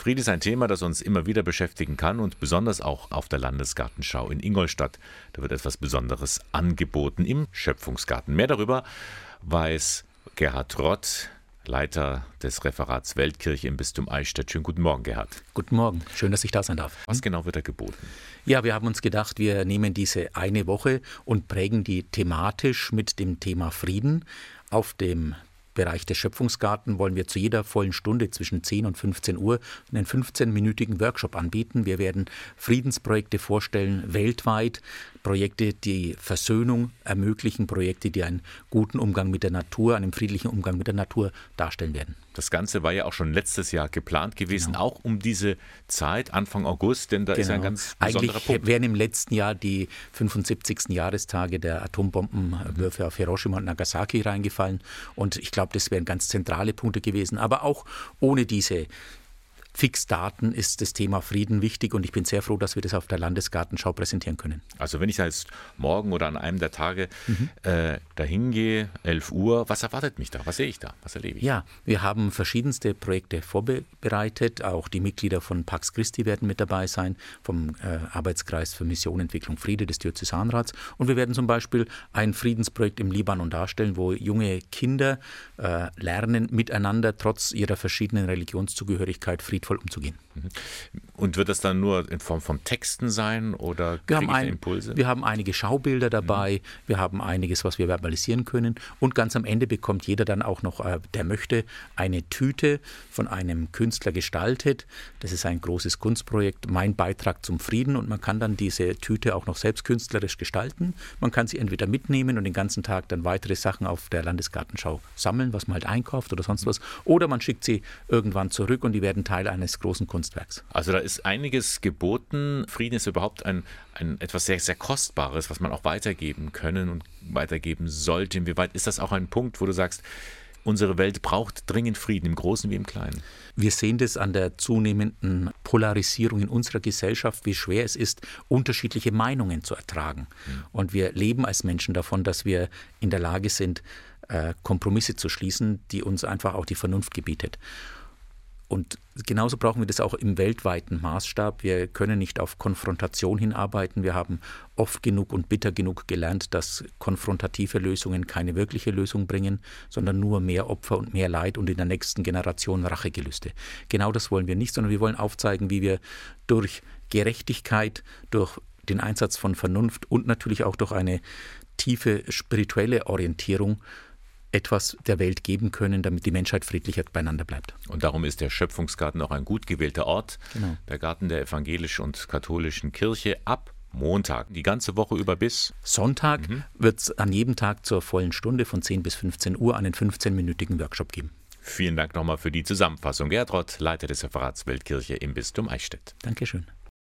Friede ist ein Thema, das uns immer wieder beschäftigen kann und besonders auch auf der Landesgartenschau in Ingolstadt. Da wird etwas Besonderes angeboten im Schöpfungsgarten. Mehr darüber weiß Gerhard Rott, Leiter des Referats Weltkirche im Bistum Eichstätt. Schönen guten Morgen, Gerhard. Guten Morgen, schön, dass ich da sein darf. Was genau wird da geboten? Ja, wir haben uns gedacht, wir nehmen diese eine Woche und prägen die thematisch mit dem Thema Frieden. Auf dem Bereich des Schöpfungsgarten wollen wir zu jeder vollen Stunde zwischen 10 und 15 Uhr einen 15-minütigen Workshop anbieten. Wir werden Friedensprojekte vorstellen, weltweit, Projekte, die Versöhnung ermöglichen, Projekte, die einen guten Umgang mit der Natur, einen friedlichen Umgang mit der Natur darstellen werden. Das Ganze war ja auch schon letztes Jahr geplant gewesen, genau. auch um diese Zeit, Anfang August, denn da genau. ist ein ganz besonderer Eigentlich Punkt. wären im letzten Jahr die 75. Jahrestage der Atombombenwürfe auf Hiroshima und Nagasaki reingefallen und ich glaube, das wären ganz zentrale Punkte gewesen. Aber auch ohne diese Fixdaten ist das Thema Frieden wichtig und ich bin sehr froh, dass wir das auf der Landesgartenschau präsentieren können. Also wenn ich jetzt morgen oder an einem der Tage mhm. äh, dahin gehe, 11 Uhr, was erwartet mich da? Was sehe ich da? Was erlebe ich? Ja, wir haben verschiedenste Projekte vorbereitet. Auch die Mitglieder von Pax Christi werden mit dabei sein, vom äh, Arbeitskreis für Mission, Entwicklung, Friede des Diözesanrats. Und wir werden zum Beispiel ein Friedensprojekt im Libanon darstellen, wo junge Kinder äh, lernen, miteinander trotz ihrer verschiedenen Religionszugehörigkeit Frieden friedvoll umzugehen. Mhm. Und wird das dann nur in Form von Texten sein oder wir haben ein, Impulse? Wir haben einige Schaubilder dabei, mhm. wir haben einiges, was wir verbalisieren können und ganz am Ende bekommt jeder dann auch noch, äh, der möchte, eine Tüte von einem Künstler gestaltet. Das ist ein großes Kunstprojekt, mein Beitrag zum Frieden und man kann dann diese Tüte auch noch selbst künstlerisch gestalten. Man kann sie entweder mitnehmen und den ganzen Tag dann weitere Sachen auf der Landesgartenschau sammeln, was man halt einkauft oder sonst was, oder man schickt sie irgendwann zurück und die werden Teil eines großen Kunstwerks. Also da ist einiges geboten. Frieden ist überhaupt ein, ein etwas sehr, sehr Kostbares, was man auch weitergeben können und weitergeben sollte. Inwieweit ist das auch ein Punkt, wo du sagst, unsere Welt braucht dringend Frieden, im Großen wie im Kleinen? Wir sehen das an der zunehmenden Polarisierung in unserer Gesellschaft, wie schwer es ist, unterschiedliche Meinungen zu ertragen. Mhm. Und wir leben als Menschen davon, dass wir in der Lage sind, äh, Kompromisse zu schließen, die uns einfach auch die Vernunft gebietet. Und genauso brauchen wir das auch im weltweiten Maßstab. Wir können nicht auf Konfrontation hinarbeiten. Wir haben oft genug und bitter genug gelernt, dass konfrontative Lösungen keine wirkliche Lösung bringen, sondern nur mehr Opfer und mehr Leid und in der nächsten Generation Rachegelüste. Genau das wollen wir nicht, sondern wir wollen aufzeigen, wie wir durch Gerechtigkeit, durch den Einsatz von Vernunft und natürlich auch durch eine tiefe spirituelle Orientierung etwas der Welt geben können, damit die Menschheit friedlicher beieinander bleibt. Und darum ist der Schöpfungsgarten auch ein gut gewählter Ort. Genau. Der Garten der evangelischen und katholischen Kirche ab Montag, die ganze Woche über bis Sonntag mhm. wird es an jedem Tag zur vollen Stunde von 10 bis 15 Uhr einen 15-minütigen Workshop geben. Vielen Dank nochmal für die Zusammenfassung. Gerd Rott, Leiter des Referats Weltkirche im Bistum Eichstätt. Dankeschön.